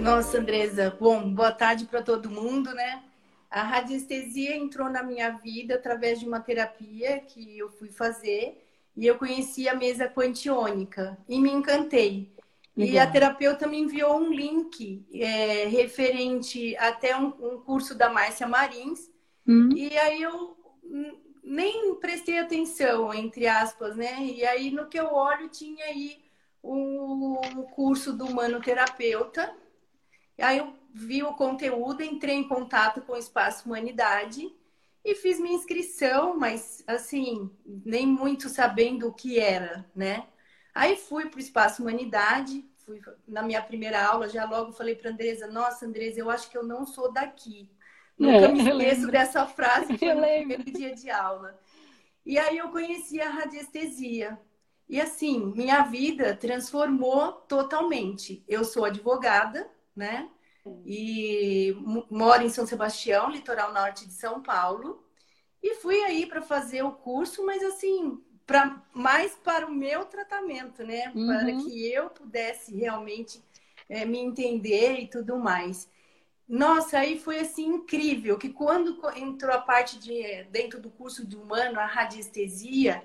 Nossa, Andresa, bom, boa tarde para todo mundo, né? A radiestesia entrou na minha vida através de uma terapia que eu fui fazer e eu conheci a mesa quantiônica e me encantei. Legal. E a terapeuta me enviou um link é, referente até um, um, curso da Márcia Marins. Hum. E aí eu nem prestei atenção, entre aspas, né? E aí no que eu olho tinha aí o, curso do manoterapeuta Aí eu vi o conteúdo, entrei em contato com o Espaço Humanidade e fiz minha inscrição, mas assim, nem muito sabendo o que era, né? Aí fui para o Espaço Humanidade, fui na minha primeira aula, já logo falei para Andresa, nossa, Andresa, eu acho que eu não sou daqui. Nunca é, me esqueço dessa frase, foi no primeiro dia de aula. E aí eu conheci a radiestesia. E assim, minha vida transformou totalmente. Eu sou advogada, né? E moro em São Sebastião, litoral norte de São Paulo. E fui aí para fazer o curso, mas assim, para mais para o meu tratamento, né? Uhum. Para que eu pudesse realmente é, me entender e tudo mais. Nossa, aí foi assim incrível que quando entrou a parte de dentro do curso de humano, a radiestesia,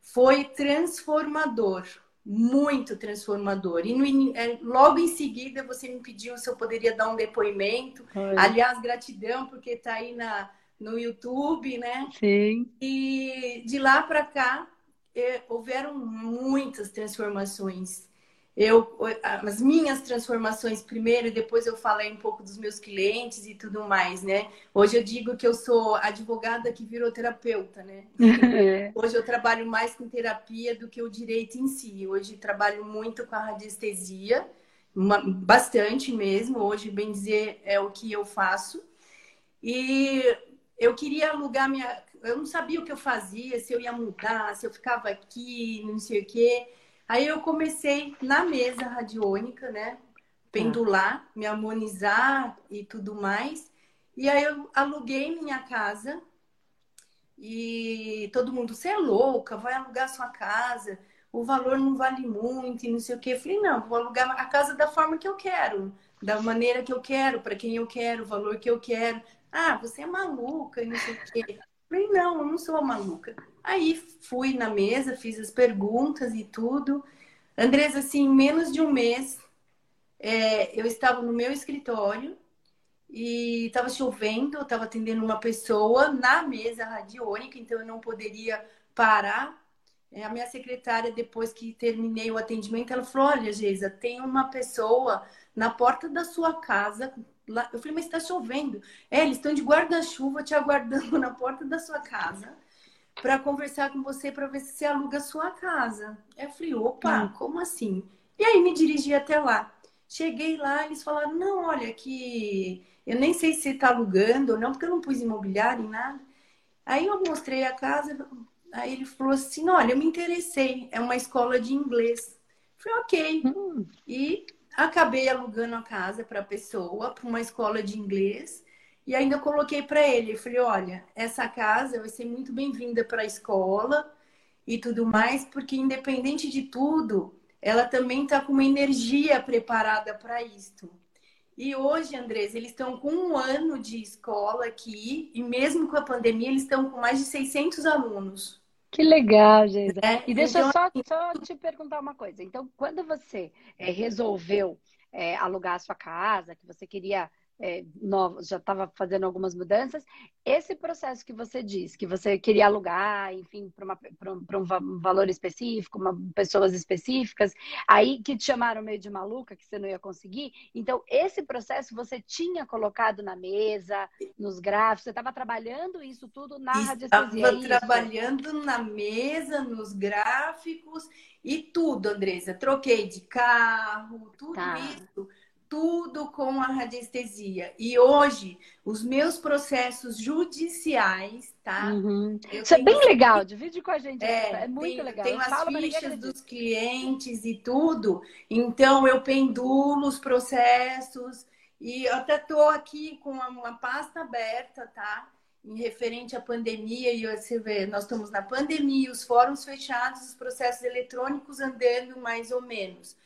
foi transformador muito transformador. E no, é, logo em seguida você me pediu se eu poderia dar um depoimento. Oi. Aliás, gratidão, porque está aí na, no YouTube, né? Sim. E de lá para cá é, houveram muitas transformações eu as minhas transformações primeiro e depois eu falei um pouco dos meus clientes e tudo mais, né? Hoje eu digo que eu sou advogada que virou terapeuta, né? Hoje eu trabalho mais com terapia do que o direito em si. Hoje trabalho muito com a radiestesia, uma, bastante mesmo. Hoje, bem dizer, é o que eu faço. E eu queria alugar minha. Eu não sabia o que eu fazia, se eu ia mudar, se eu ficava aqui, não sei o quê. Aí eu comecei na mesa radiônica, né? Pendular, me harmonizar e tudo mais. E aí eu aluguei minha casa e todo mundo, você é louca, vai alugar sua casa, o valor não vale muito e não sei o quê. Eu falei, não, vou alugar a casa da forma que eu quero, da maneira que eu quero, para quem eu quero, o valor que eu quero. Ah, você é maluca não sei o quê. Eu falei, não, eu não sou maluca. Aí fui na mesa, fiz as perguntas e tudo. Andresa, assim, em menos de um mês, é, eu estava no meu escritório e estava chovendo, estava atendendo uma pessoa na mesa radiônica, então eu não poderia parar. É, a minha secretária, depois que terminei o atendimento, ela falou: Olha, Geisa, tem uma pessoa na porta da sua casa. Eu falei, mas está chovendo. É, eles estão de guarda-chuva te aguardando na porta da sua casa para conversar com você para ver se você aluga a sua casa. Eu falei, opa, hum. como assim? E aí me dirigi até lá. Cheguei lá, eles falaram, não, olha, que eu nem sei se você está alugando ou não, porque eu não pus imobiliário em nada. Aí eu mostrei a casa, aí ele falou assim, olha, eu me interessei, é uma escola de inglês. Eu falei, ok. Hum. E acabei alugando a casa para a pessoa, para uma escola de inglês. E ainda coloquei para ele, falei, olha, essa casa vai ser muito bem-vinda para a escola e tudo mais, porque independente de tudo, ela também está com uma energia preparada para isto. E hoje, Andrés, eles estão com um ano de escola aqui, e mesmo com a pandemia, eles estão com mais de 600 alunos. Que legal, Geisa. É, e deixa então... eu só, só te perguntar uma coisa. Então, quando você é, resolveu é, alugar a sua casa, que você queria é, novos, já estava fazendo algumas mudanças. Esse processo que você diz, que você queria alugar, enfim, para um, um, valor específico, uma, pessoas específicas, aí que te chamaram meio de maluca, que você não ia conseguir. Então, esse processo você tinha colocado na mesa, nos gráficos, você estava trabalhando isso tudo na radiestesia. Estava é trabalhando na mesa, nos gráficos e tudo, Andresa. Troquei de carro, tudo tá. isso tudo com a radiestesia. E hoje, os meus processos judiciais, tá? Uhum. Isso é bem legal, divide com a gente. É, é muito tem, legal. Tem as fichas dos clientes e tudo. Então, eu pendulo os processos. E eu até estou aqui com uma pasta aberta, tá? Em referente à pandemia, e você vê, nós estamos na pandemia, os fóruns fechados, os processos eletrônicos andando mais ou menos.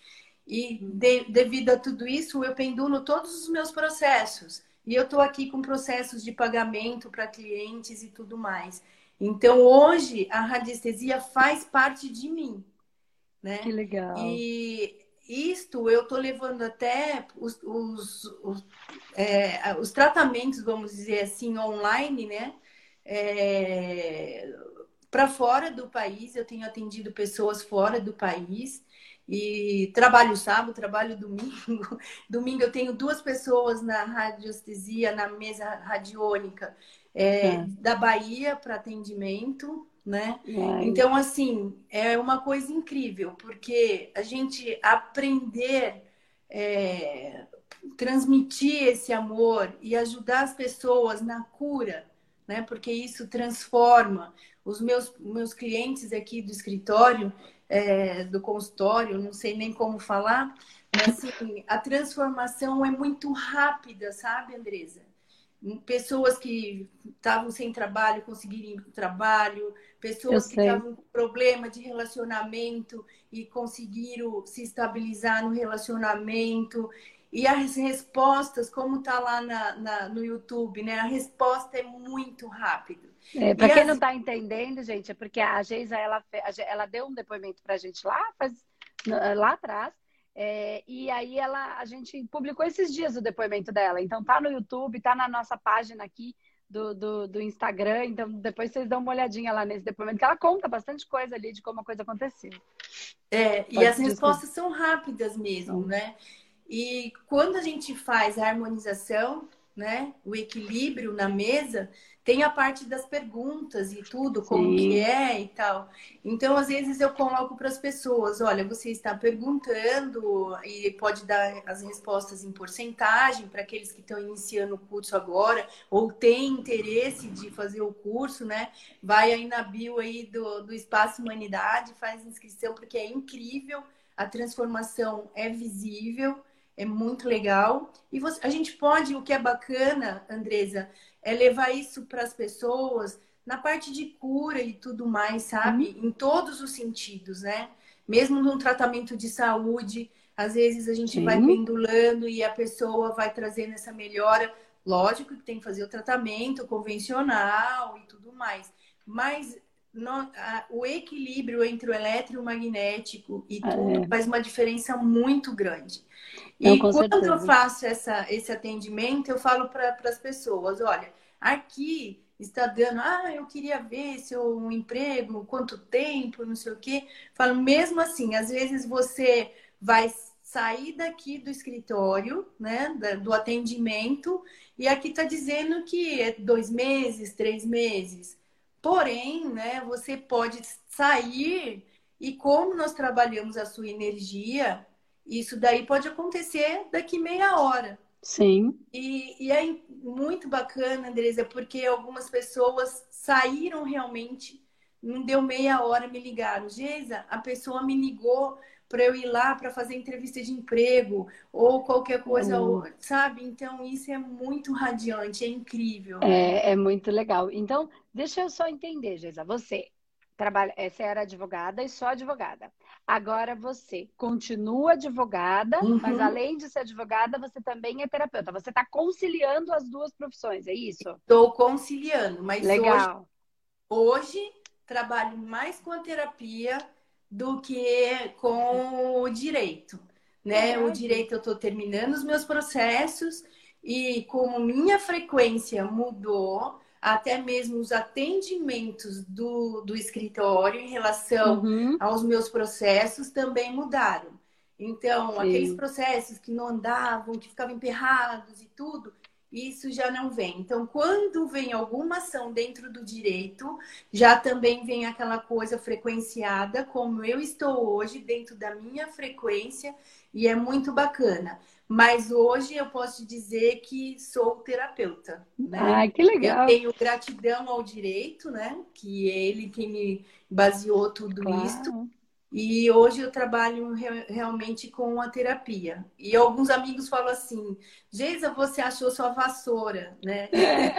E de, devido a tudo isso, eu pendulo todos os meus processos. E eu estou aqui com processos de pagamento para clientes e tudo mais. Então, hoje, a radiestesia faz parte de mim. Né? Que legal. E isto eu estou levando até os, os, os, é, os, tratamentos, vamos dizer assim, online, né? É, para fora do país. Eu tenho atendido pessoas fora do país. E trabalho sábado, trabalho domingo. Domingo eu tenho duas pessoas na radiestesia, na mesa radiônica, é, é. da Bahia para atendimento, né? É. Então, assim, é uma coisa incrível, porque a gente aprender, é, transmitir esse amor e ajudar as pessoas na cura, né? Porque isso transforma. Os meus, meus clientes aqui do escritório, é, do consultório, não sei nem como falar, mas assim, a transformação é muito rápida, sabe, Andresa? Pessoas que estavam sem trabalho conseguirem trabalho, pessoas que estavam com problema de relacionamento e conseguiram se estabilizar no relacionamento. E as respostas, como está lá na, na, no YouTube, né? A resposta é muito rápida. É, para quem as... não está entendendo, gente, é porque a Geisa, ela, ela deu um depoimento para a gente lá, faz, lá atrás, é, e aí ela, a gente publicou esses dias o depoimento dela. Então tá no YouTube, tá na nossa página aqui do, do, do, Instagram. Então depois vocês dão uma olhadinha lá nesse depoimento, que ela conta bastante coisa ali de como a coisa aconteceu. É, Pode e as respostas são rápidas mesmo, né? E quando a gente faz a harmonização, né, o equilíbrio na mesa, tem a parte das perguntas e tudo, como Sim. que é e tal. Então, às vezes eu coloco para as pessoas, olha, você está perguntando e pode dar as respostas em porcentagem para aqueles que estão iniciando o curso agora ou têm interesse de fazer o curso, né? Vai aí na bio aí do, do Espaço Humanidade, faz inscrição porque é incrível, a transformação é visível é muito legal. E você, a gente pode, o que é bacana, Andresa, é levar isso para as pessoas na parte de cura e tudo mais, sabe? Uhum. Em todos os sentidos, né? Mesmo num tratamento de saúde, às vezes a gente Sim. vai pendulando e a pessoa vai trazendo essa melhora. Lógico que tem que fazer o tratamento convencional e tudo mais. Mas no, a, o equilíbrio entre o eletromagnético e tudo é. faz uma diferença muito grande. E quando certeza. eu faço essa, esse atendimento, eu falo para as pessoas: olha, aqui está dando, ah, eu queria ver seu um emprego, quanto tempo, não sei o quê. Falo, mesmo assim, às vezes você vai sair daqui do escritório, né, do atendimento, e aqui está dizendo que é dois meses, três meses. Porém, né, você pode sair e como nós trabalhamos a sua energia, isso daí pode acontecer daqui meia hora. Sim. E, e é muito bacana, Andresa, porque algumas pessoas saíram realmente, não deu meia hora, me ligaram. Geisa, a pessoa me ligou para eu ir lá para fazer entrevista de emprego ou qualquer coisa, uhum. sabe? Então, isso é muito radiante, é incrível. É, é muito legal. Então, deixa eu só entender, Geisa. Você trabalha, é, você era advogada e só advogada. Agora você continua advogada, uhum. mas além de ser advogada, você também é terapeuta. Você está conciliando as duas profissões, é isso? Estou conciliando, mas Legal. Hoje, hoje trabalho mais com a terapia do que com o direito. Né? É. O direito eu estou terminando os meus processos e como minha frequência mudou, até mesmo os atendimentos do, do escritório em relação uhum. aos meus processos também mudaram. Então, Sim. aqueles processos que não andavam, que ficavam emperrados e tudo, isso já não vem. Então, quando vem alguma ação dentro do direito, já também vem aquela coisa frequenciada, como eu estou hoje, dentro da minha frequência, e é muito bacana. Mas hoje eu posso te dizer que sou terapeuta. Né? Ai, que legal. Eu tenho gratidão ao direito, né? Que é ele que me baseou tudo claro. isso. E hoje eu trabalho realmente com a terapia. E alguns amigos falam assim: Geisa, você achou sua vassoura, né? É.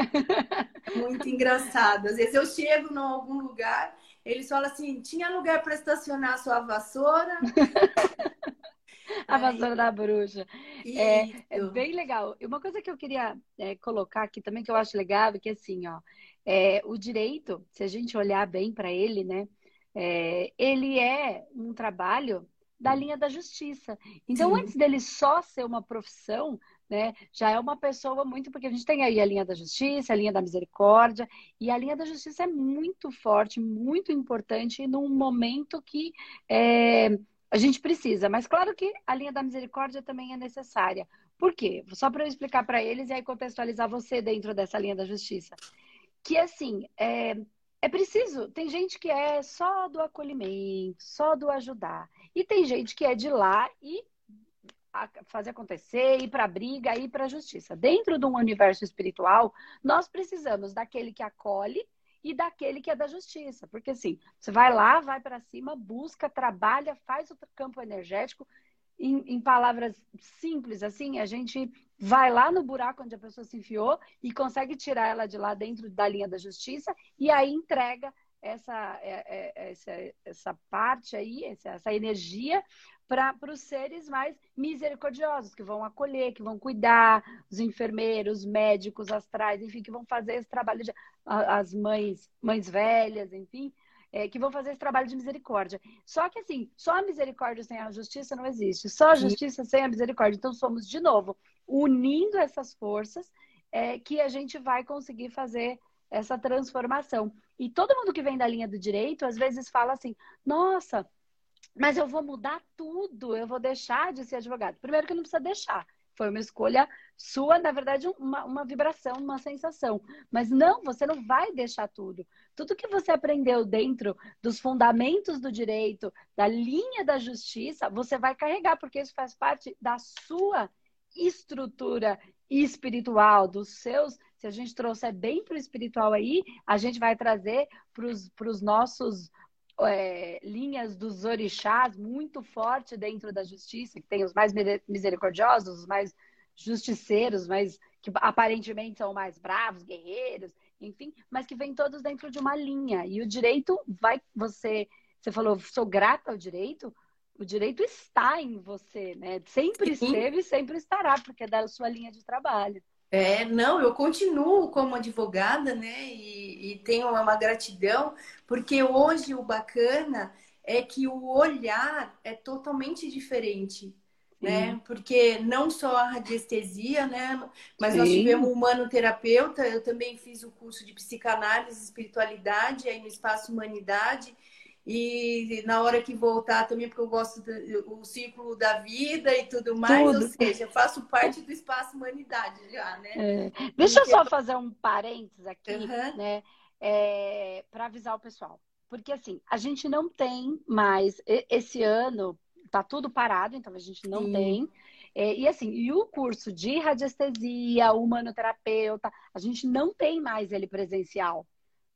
muito engraçado. Às vezes eu chego em algum lugar, eles falam assim: tinha lugar para estacionar sua vassoura? a vassoura da bruxa. É, é, bem legal. E uma coisa que eu queria é, colocar aqui também, que eu acho legal, é que assim, ó, é, o direito, se a gente olhar bem para ele, né, é, ele é um trabalho da linha da justiça. Então, Sim. antes dele só ser uma profissão, né? Já é uma pessoa muito, porque a gente tem aí a linha da justiça, a linha da misericórdia, e a linha da justiça é muito forte, muito importante num momento que é, a gente precisa. Mas claro que a linha da misericórdia também é necessária. Por quê? Só para eu explicar para eles e aí contextualizar você dentro dessa linha da justiça. Que assim, é, é preciso. Tem gente que é só do acolhimento, só do ajudar. E tem gente que é de lá e fazer acontecer, ir para a briga, ir para a justiça. Dentro de um universo espiritual, nós precisamos daquele que acolhe e daquele que é da justiça. Porque assim, você vai lá, vai para cima, busca, trabalha, faz o campo energético. Em, em, palavras simples, assim, a gente vai lá no buraco onde a pessoa se enfiou e consegue tirar ela de lá dentro da linha da justiça e aí entrega essa, é, é, essa, essa parte aí, essa, essa energia para os seres mais misericordiosos, que vão acolher, que vão cuidar, os enfermeiros, médicos, astrais, enfim, que vão fazer esse trabalho, de, as mães, mães velhas, enfim, é, que vão fazer esse trabalho de misericórdia. Só que, assim, só a misericórdia sem a justiça não existe, só a justiça sem a misericórdia. Então, somos, de novo, unindo essas forças é, que a gente vai conseguir fazer essa transformação. E todo mundo que vem da linha do direito, às vezes fala assim: nossa, mas eu vou mudar tudo, eu vou deixar de ser advogado. Primeiro que não precisa deixar. Foi uma escolha sua, na verdade, uma, uma vibração, uma sensação. Mas não, você não vai deixar tudo. Tudo que você aprendeu dentro dos fundamentos do direito, da linha da justiça, você vai carregar, porque isso faz parte da sua estrutura espiritual, dos seus. Se a gente trouxer bem para o espiritual aí, a gente vai trazer para os nossos é, linhas dos orixás muito forte dentro da justiça, que tem os mais misericordiosos, os mais justiceiros, mas que aparentemente são mais bravos, guerreiros, enfim, mas que vêm todos dentro de uma linha. E o direito vai, você, você falou, sou grata ao direito, o direito está em você, né? Sempre Sim. esteve e sempre estará, porque é da sua linha de trabalho. É, não, eu continuo como advogada, né? E, e, tenho uma gratidão, porque hoje o bacana é que o olhar é totalmente diferente, né? Porque não só a radiestesia, né? Mas Sim. nós tivemos um humanoterapeuta, eu também fiz o curso de psicanálise e espiritualidade aí no Espaço Humanidade. E na hora que voltar também, porque eu gosto do ciclo da vida e tudo mais, tudo. ou seja, faço parte do espaço humanidade já, né? É. Deixa porque... eu só fazer um parênteses aqui, uhum. né? É, para avisar o pessoal. Porque assim, a gente não tem mais, esse ano tá tudo parado, então a gente não Sim. tem. É, e assim, e o curso de radiestesia, humanoterapeuta, a gente não tem mais ele presencial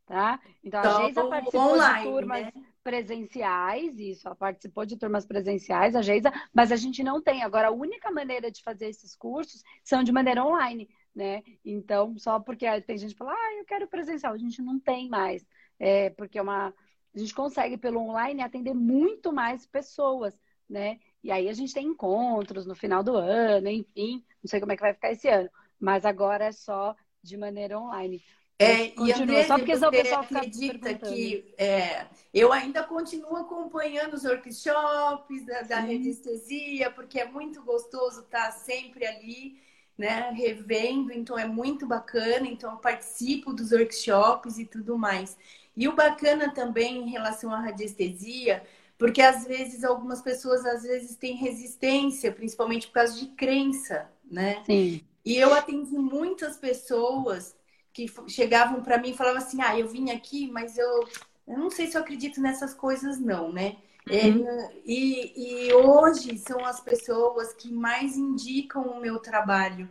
tá? Então, a Geisa participou online, de turmas né? Presenciais, isso, ela participou de turmas presenciais, a Geisa, mas a gente não tem. Agora, a única maneira de fazer esses cursos são de maneira online, né? Então, só porque tem gente que fala, ah, eu quero presencial, a gente não tem mais, é, porque é uma... A gente consegue, pelo online, atender muito mais pessoas, né? E aí a gente tem encontros no final do ano, enfim, não sei como é que vai ficar esse ano, mas agora é só de maneira online. É, e André, só porque o pessoal acredita que é, eu ainda continuo acompanhando os workshops da, da radiestesia, porque é muito gostoso estar sempre ali, né, revendo, então é muito bacana, então eu participo dos workshops e tudo mais. E o bacana também em relação à radiestesia, porque às vezes algumas pessoas às vezes têm resistência, principalmente por causa de crença, né? Sim. E eu atendi muitas pessoas que chegavam para mim e falavam assim: ah, eu vim aqui, mas eu, eu não sei se eu acredito nessas coisas, não, né? Uhum. É, e, e hoje são as pessoas que mais indicam o meu trabalho.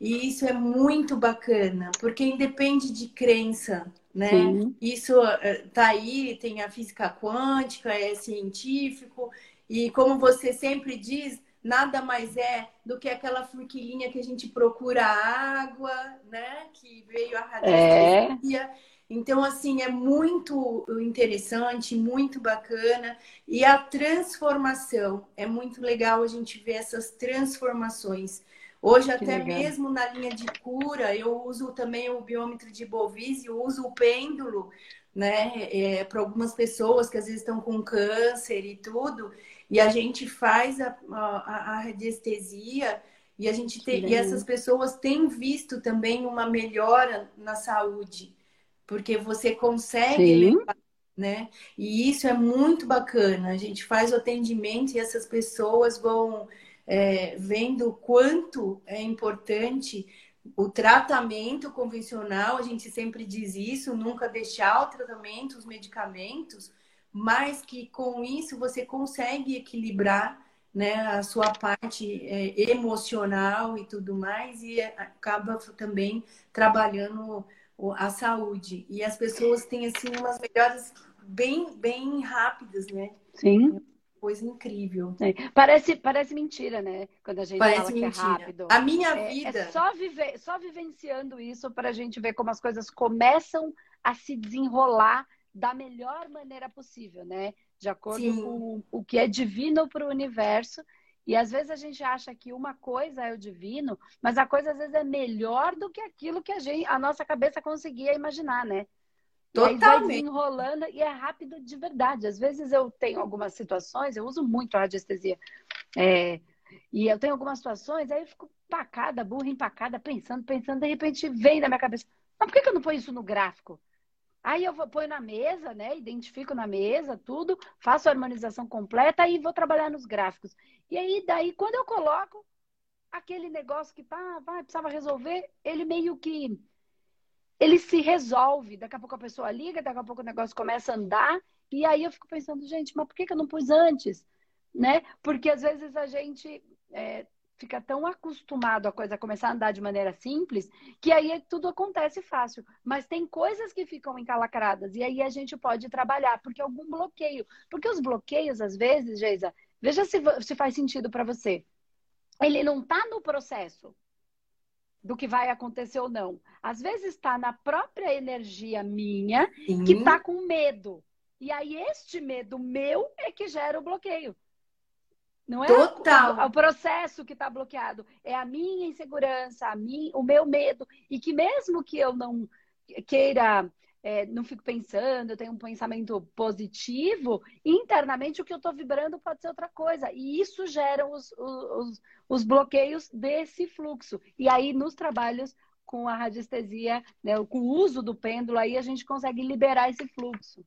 E isso é muito bacana, porque independe de crença, né? Sim. Isso eh, tá aí, tem a física quântica, é científico, e como você sempre diz, nada mais é do que aquela forquilinha que a gente procura água, né? Que veio a radiestesia. É. Então, assim, é muito interessante, muito bacana. E a transformação, é muito legal a gente ver essas transformações. Hoje, que até legal. mesmo na linha de cura, eu uso também o biômetro de Bovise, eu uso o pêndulo, né, é, para algumas pessoas que às vezes estão com câncer e tudo, e a gente faz a, a, a radiestesia e a gente e essas pessoas têm visto também uma melhora na saúde porque você consegue levar, né? E isso é muito bacana. A gente faz o atendimento e essas pessoas vão é, vendo o quanto é importante o tratamento convencional, a gente sempre diz isso, nunca deixar o tratamento, os medicamentos, mas que com isso você consegue equilibrar né, a sua parte é, emocional e tudo mais, e acaba também trabalhando a saúde. E as pessoas têm, assim, umas melhores bem, bem rápidas, né? Sim. Coisa incrível. É. Parece, parece mentira, né? Quando a gente parece fala mentira. que é rápido. A minha é, vida. É só, viver, só vivenciando isso para a gente ver como as coisas começam a se desenrolar da melhor maneira possível, né? De acordo Sim. com o que é divino para o universo e às vezes a gente acha que uma coisa é o divino, mas a coisa às vezes é melhor do que aquilo que a, gente, a nossa cabeça conseguia imaginar, né? Totalmente. Aí vai desenrolando e é rápido de verdade. Às vezes eu tenho algumas situações, eu uso muito a radiestesia. É, e eu tenho algumas situações, aí eu fico empacada, burra, empacada, pensando, pensando, de repente vem na minha cabeça. Mas por que, que eu não ponho isso no gráfico? Aí eu ponho na mesa, né? Identifico na mesa tudo, faço a harmonização completa e vou trabalhar nos gráficos. E aí, daí, quando eu coloco aquele negócio que pá, pá, precisava resolver, ele meio que. Ele se resolve. Daqui a pouco a pessoa liga, daqui a pouco o negócio começa a andar. E aí eu fico pensando, gente, mas por que, eu não pus antes? Né? Porque às vezes a gente é, fica tão acostumado a coisa começar a andar de maneira simples que aí tudo acontece fácil. Mas tem coisas que ficam encalacradas e aí a gente pode trabalhar, porque algum bloqueio. Porque os bloqueios, às vezes, Geisa, veja se, se faz sentido para você. Ele não está no processo do que vai acontecer ou não. Às vezes está na própria energia minha Sim. que está com medo. E aí, este medo meu é que gera o bloqueio. Não é Total. O, o processo que está bloqueado, é a minha insegurança, a mim, o meu medo. E que mesmo que eu não queira, é, não fico pensando, eu tenho um pensamento positivo, internamente o que eu estou vibrando pode ser outra coisa. E isso gera os, os, os bloqueios desse fluxo. E aí, nos trabalhos com a radiestesia, né, com o uso do pêndulo, aí a gente consegue liberar esse fluxo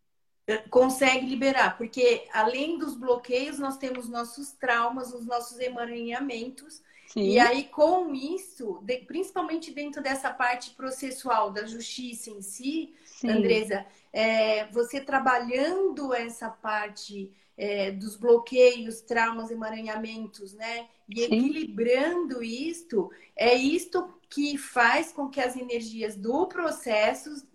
consegue liberar, porque além dos bloqueios, nós temos nossos traumas, os nossos emaranhamentos. Sim. E aí, com isso, principalmente dentro dessa parte processual da justiça em si, Sim. Andresa, é, você trabalhando essa parte é, dos bloqueios, traumas, emaranhamentos, né? E Sim. equilibrando isto, é isto que faz com que as energias do processo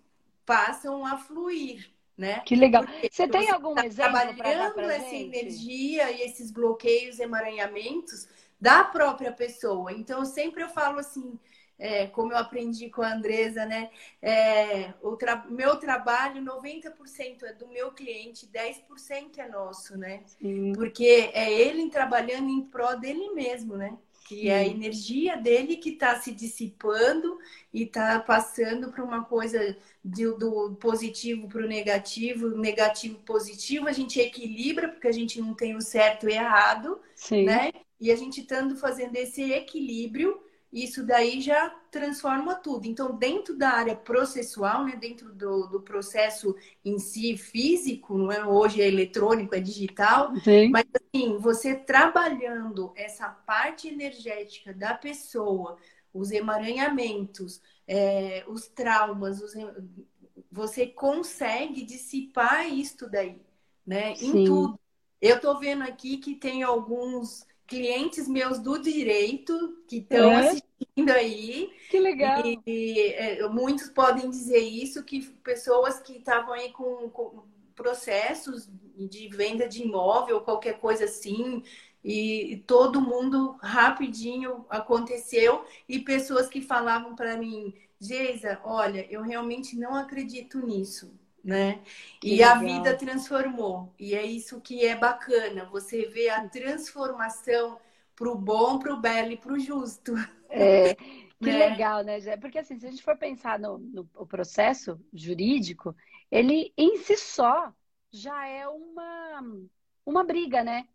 passam a fluir né? Que legal. Porque você tem algum tá exemplo trabalhando essa gente? energia e esses bloqueios, emaranhamentos da própria pessoa. Então, sempre eu falo assim, é, como eu aprendi com a Andresa, né? É, o tra meu trabalho, 90% é do meu cliente, 10% é nosso, né? Sim. Porque é ele trabalhando em pró dele mesmo, né? que é a energia dele que está se dissipando e está passando para uma coisa de, do positivo para o negativo, negativo positivo, a gente equilibra, porque a gente não tem o certo e errado, Sim. né? E a gente estando fazendo esse equilíbrio, isso daí já transforma tudo. Então, dentro da área processual, né, dentro do, do processo em si físico, não é hoje é eletrônico, é digital, Sim. mas assim, você trabalhando essa parte energética da pessoa, os emaranhamentos, é, os traumas, os, você consegue dissipar isto daí, né? Sim. Em tudo. Eu estou vendo aqui que tem alguns clientes meus do direito que estão é? assistindo aí. Que legal! E, e é, muitos podem dizer isso, que pessoas que estavam aí com, com, processos de venda de imóvel, qualquer coisa assim, e todo mundo rapidinho aconteceu e pessoas que falavam para mim, Geisa, olha, eu realmente não acredito nisso, né? Que e legal. a vida transformou. E é isso que é bacana, você vê a transformação para o bom, para o belo e para o justo. É, que né? legal, né, Gé? Porque assim, se a gente for pensar no, no processo jurídico, ele em si só já é uma, uma briga, né?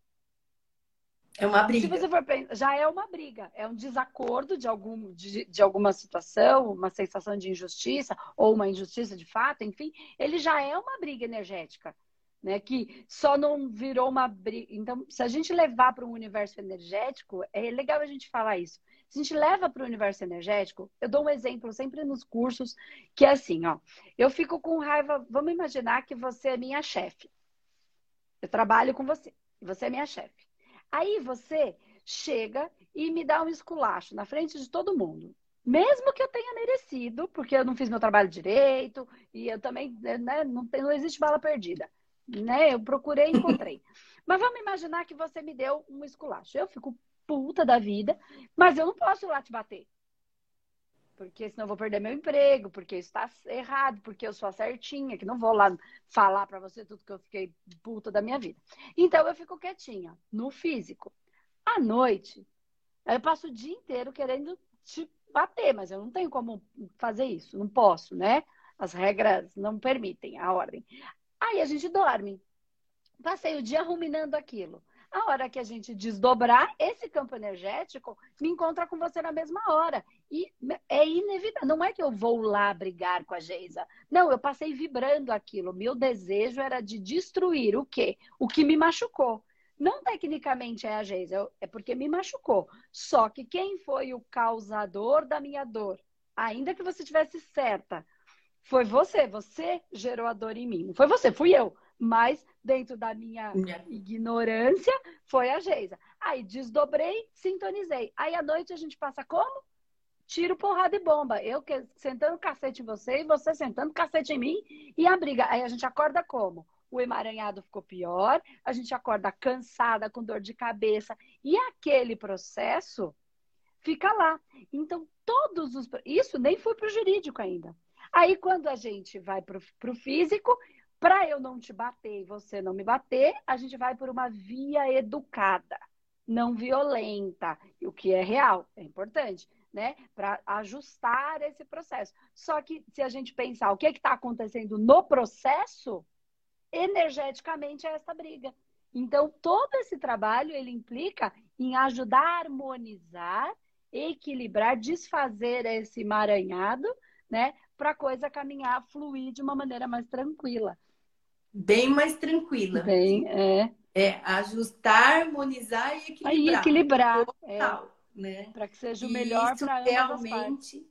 É uma briga. Se você for pensar, já é uma briga, é um desacordo de, algum, de, de, alguma situação, uma sensação de injustiça, ou uma injustiça de fato, enfim, ele já é uma briga energética, né? Que só não virou uma briga. Então, se a gente levar para um universo energético, é legal a gente falar isso. Se a gente leva para o universo energético, eu dou um exemplo sempre nos cursos, que é assim, ó. Eu fico com raiva, vamos imaginar que você é minha chefe. Eu trabalho com você, você é minha chefe. Aí você chega e me dá um esculacho na frente de todo mundo. Mesmo que eu tenha merecido, porque eu não fiz meu trabalho direito, e eu também, né, não, não existe bala perdida. Né? Eu procurei e encontrei. mas vamos imaginar que você me deu um esculacho. Eu fico puta da vida, mas eu não posso ir lá te bater. Porque senão eu vou perder meu emprego, porque isso está errado, porque eu sou a certinha, que não vou lá falar para você tudo que eu fiquei puta da minha vida. Então eu fico quietinha, no físico. À noite, eu passo o dia inteiro querendo te bater, mas eu não tenho como fazer isso, não posso, né? As regras não permitem a ordem. Aí a gente dorme. Passei o dia ruminando aquilo. A hora que a gente desdobrar, esse campo energético me encontra com você na mesma hora. E é inevitável. Não é que eu vou lá brigar com a Geisa. Não, eu passei vibrando aquilo. Meu desejo era de destruir o quê? O que me machucou. Não tecnicamente é a Geisa, é porque me machucou. Só que quem foi o causador da minha dor? Ainda que você tivesse certa, foi você. Você gerou a dor em mim. Não foi você, fui eu mas dentro da minha ignorância foi a Geisa. Aí desdobrei, sintonizei. Aí à noite a gente passa como? Tiro, porrada e bomba. Eu sentando cacete em você e você sentando cacete em mim e a briga. Aí a gente acorda como? O emaranhado ficou pior, a gente acorda cansada, com dor de cabeça. E aquele processo fica lá. Então, todos os. Isso nem foi para o jurídico ainda. Aí, quando a gente vai para o físico, para eu não te bater e você não me bater, a gente vai por uma via educada, não violenta, o que é real, é importante, né? Para ajustar esse processo. Só que se a gente pensar o que está acontecendo no processo, energeticamente é essa briga. Então, todo esse trabalho ele implica em ajudar a harmonizar, equilibrar, desfazer esse emaranhado, né? Para a coisa caminhar, fluir de uma maneira mais tranquila bem mais tranquila. Bem, é. É ajustar, harmonizar e equilibrar. Aí equilibrar. Total, é, né? Para que seja o melhor para realmente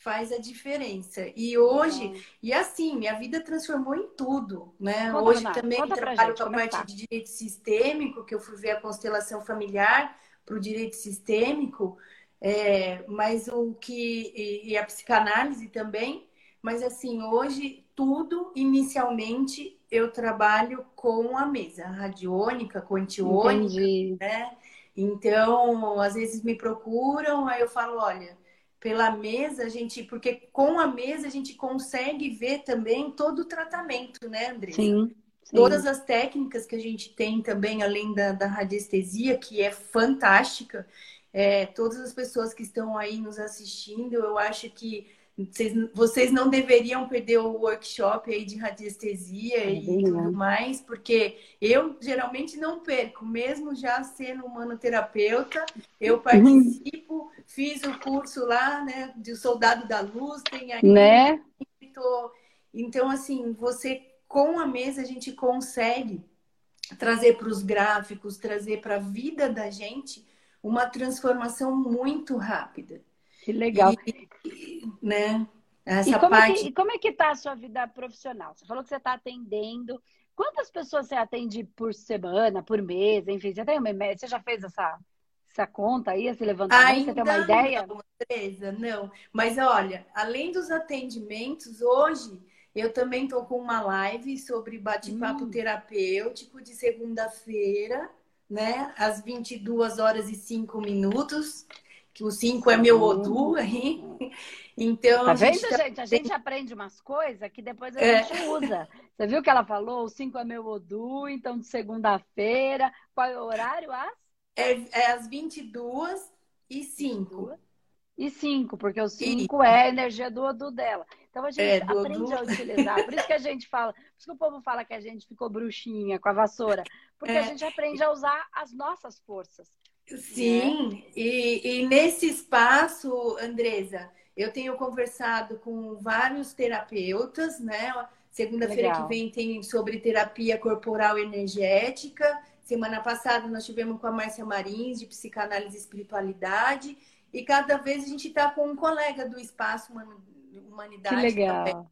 faz a diferença. E hoje, e assim, minha vida transformou em tudo, né? Conta hoje também trabalho com a parte tá? de direito sistêmico, que eu fui ver a constelação familiar para o direito sistêmico, é, mas o que e, e a psicanálise também, mas assim, hoje tudo inicialmente eu trabalho com a mesa radiônica, quantiônica, Entendi. né? Então, às vezes me procuram, aí eu falo, olha, pela mesa a gente, porque com a mesa a gente consegue ver também todo o tratamento, né, André? Sim, sim. Todas as técnicas que a gente tem também, além da, da radiestesia, que é fantástica. É, todas as pessoas que estão aí nos assistindo, eu acho que vocês, vocês não deveriam perder o workshop aí de radiestesia é e tudo mais, porque eu geralmente não perco, mesmo já sendo humanoterapeuta, eu uhum. participo, fiz o curso lá, né, de Soldado da Luz, tem aí. Né? Então, assim, você com a mesa a gente consegue trazer para os gráficos, trazer para a vida da gente uma transformação muito rápida. Que legal. E, né? Essa e como, parte... é que, como é que tá a sua vida profissional? Você falou que você está atendendo. Quantas pessoas você atende por semana, por mês, enfim? Você tem uma Você já fez essa, essa conta aí, esse levantamento? Ainda você tem uma ideia? Não, não. Mas olha, além dos atendimentos, hoje eu também estou com uma live sobre bate-papo hum. terapêutico de segunda-feira, né? Às 22 horas e 5 minutos, que o 5 é meu Odu aí. Então, tá vendo, gente, gente? A gente aprende umas coisas que depois a é. gente usa. Você viu que ela falou? O 5 é meu Odu, então de segunda-feira. Qual é o horário? Às? É, é às 22 e 5. E 5, porque o 5 é a energia do Odu dela. Então a gente é, aprende Odu. a utilizar. Por isso que a gente fala, por isso que o povo fala que a gente ficou bruxinha com a vassoura. Porque é. a gente aprende a usar as nossas forças. Sim, né? e, e nesse espaço, Andresa, eu tenho conversado com vários terapeutas, né? Segunda-feira que vem tem sobre terapia corporal energética. Semana passada nós tivemos com a Márcia Marins, de psicanálise e espiritualidade. E cada vez a gente está com um colega do espaço Humanidade. Que legal.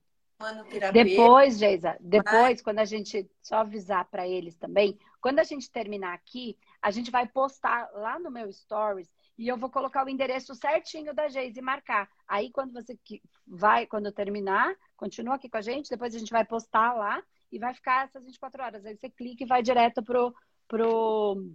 Depois, Geisa, depois, quando a gente, só avisar para eles também, quando a gente terminar aqui, a gente vai postar lá no meu Stories e eu vou colocar o endereço certinho da Geisa e marcar. Aí, quando você vai, quando terminar, continua aqui com a gente, depois a gente vai postar lá e vai ficar essas 24 horas. Aí você clica e vai direto pro, pro,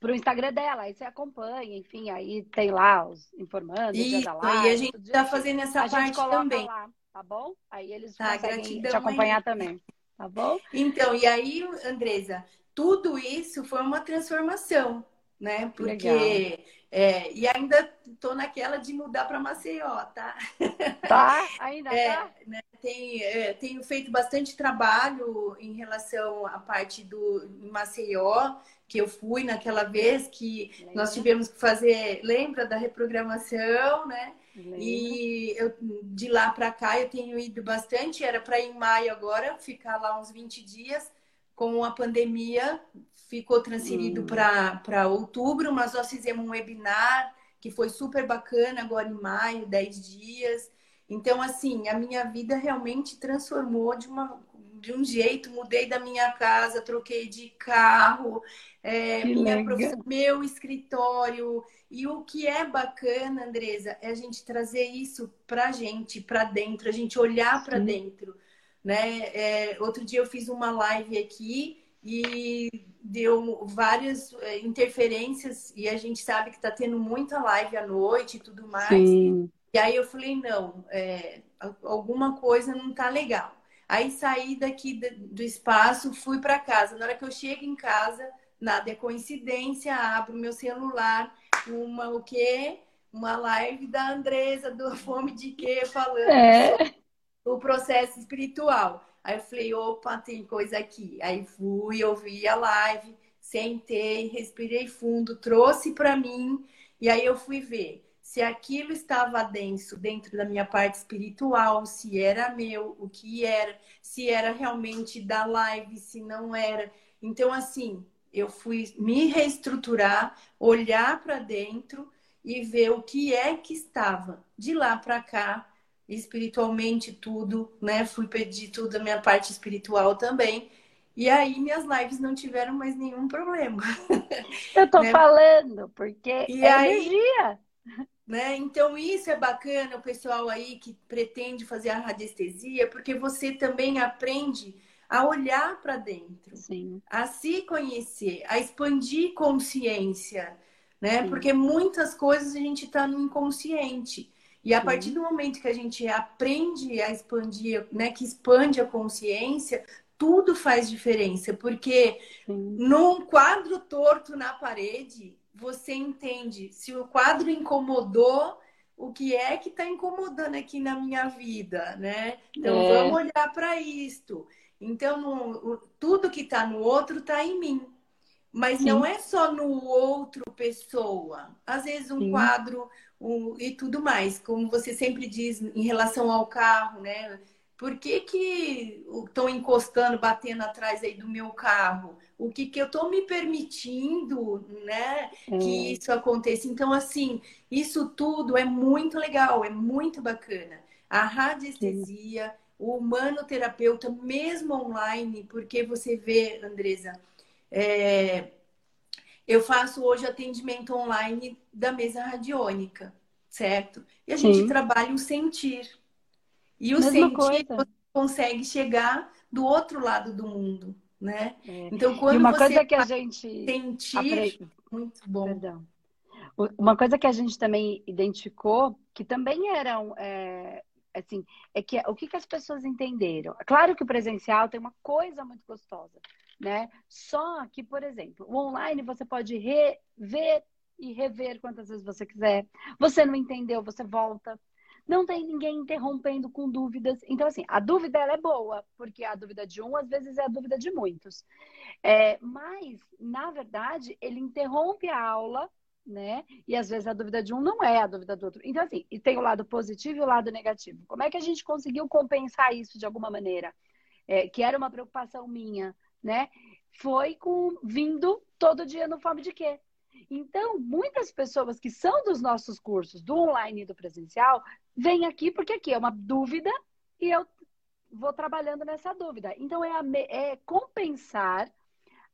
pro Instagram dela. Aí você acompanha, enfim, aí tem lá os informando, Isso, o dia da live. E a gente está fazendo essa a parte também. Lá, tá bom? Aí eles tá, conseguem te acompanhar aí. também. Tá bom? Então, e aí, Andresa, tudo isso foi uma transformação, né? Porque é, e ainda tô naquela de mudar para Maceió, tá? Tá, ainda é, tá. Né, tem, é, tenho feito bastante trabalho em relação à parte do Maceió, que eu fui naquela vez que lembra? nós tivemos que fazer, lembra da reprogramação, né? Lembra? E eu, de lá para cá eu tenho ido bastante, era para ir em maio agora, ficar lá uns 20 dias com a pandemia, ficou transferido hum. para outubro, mas nós fizemos um webinar que foi super bacana agora em maio, 10 dias. Então, assim, a minha vida realmente transformou de, uma, de um jeito. Mudei da minha casa, troquei de carro, é, minha meu escritório. E o que é bacana, Andresa, é a gente trazer isso para a gente, para dentro, a gente olhar para dentro. Né? É, outro dia eu fiz uma live aqui e deu várias é, interferências e a gente sabe que está tendo muita live à noite e tudo mais. Sim. E aí eu falei, não, é, alguma coisa não tá legal. Aí saí daqui do espaço, fui para casa. Na hora que eu chego em casa, nada é coincidência, abro meu celular, uma o quê? Uma live da Andresa do Fome de Quê falando é o processo espiritual. Aí eu falei, opa, tem coisa aqui. Aí fui, ouvi a live, sentei, respirei fundo, trouxe para mim, e aí eu fui ver se aquilo estava denso dentro da minha parte espiritual, se era meu, o que era, se era realmente da live, se não era. Então, assim, eu fui me reestruturar, olhar para dentro e ver o que é que estava. De lá para cá, espiritualmente tudo, né? Fui pedir tudo da minha parte espiritual também. E aí minhas lives não tiveram mais nenhum problema. Eu tô né? falando, porque e é aí, energia. Né? Então isso é bacana, o pessoal aí que pretende fazer a radiestesia, porque você também aprende a olhar para dentro, Sim. a se conhecer, a expandir consciência, né? Sim. Porque muitas coisas a gente está no inconsciente. E a partir do momento que a gente aprende a expandir, né, que expande a consciência, tudo faz diferença, porque Sim. num quadro torto na parede, você entende se o quadro incomodou, o que é que está incomodando aqui na minha vida, né? Então é. vamos olhar para isto. Então tudo que está no outro está em mim. Mas Sim. não é só no outro pessoa. Às vezes um Sim. quadro um, e tudo mais, como você sempre diz em relação ao carro, né? Por que que estão encostando, batendo atrás aí do meu carro? O que que eu estou me permitindo, né? É. Que isso aconteça. Então, assim, isso tudo é muito legal, é muito bacana. A radiestesia, Sim. o humanoterapeuta, mesmo online, porque você vê, Andresa, é, eu faço hoje atendimento online da mesa radiônica, certo? E a gente Sim. trabalha o sentir. E o Mesma sentir coisa. você consegue chegar do outro lado do mundo, né? É. Então, quando e uma coisa que a gente sentir, aprende... muito bom. Perdão. Uma coisa que a gente também identificou, que também eram, é, assim, é que o que, que as pessoas entenderam? Claro que o presencial tem uma coisa muito gostosa, né? Só que, por exemplo, o online você pode rever e rever quantas vezes você quiser. Você não entendeu, você volta. Não tem ninguém interrompendo com dúvidas. Então, assim, a dúvida ela é boa, porque a dúvida de um, às vezes, é a dúvida de muitos. É, mas, na verdade, ele interrompe a aula, né? E às vezes a dúvida de um não é a dúvida do outro. Então, assim, e tem o lado positivo e o lado negativo. Como é que a gente conseguiu compensar isso de alguma maneira? É, que era uma preocupação minha, né? Foi com vindo todo dia no Fome de Quê? Então, muitas pessoas que são dos nossos cursos, do online e do presencial, vêm aqui porque aqui é uma dúvida e eu vou trabalhando nessa dúvida. Então, é, a, é compensar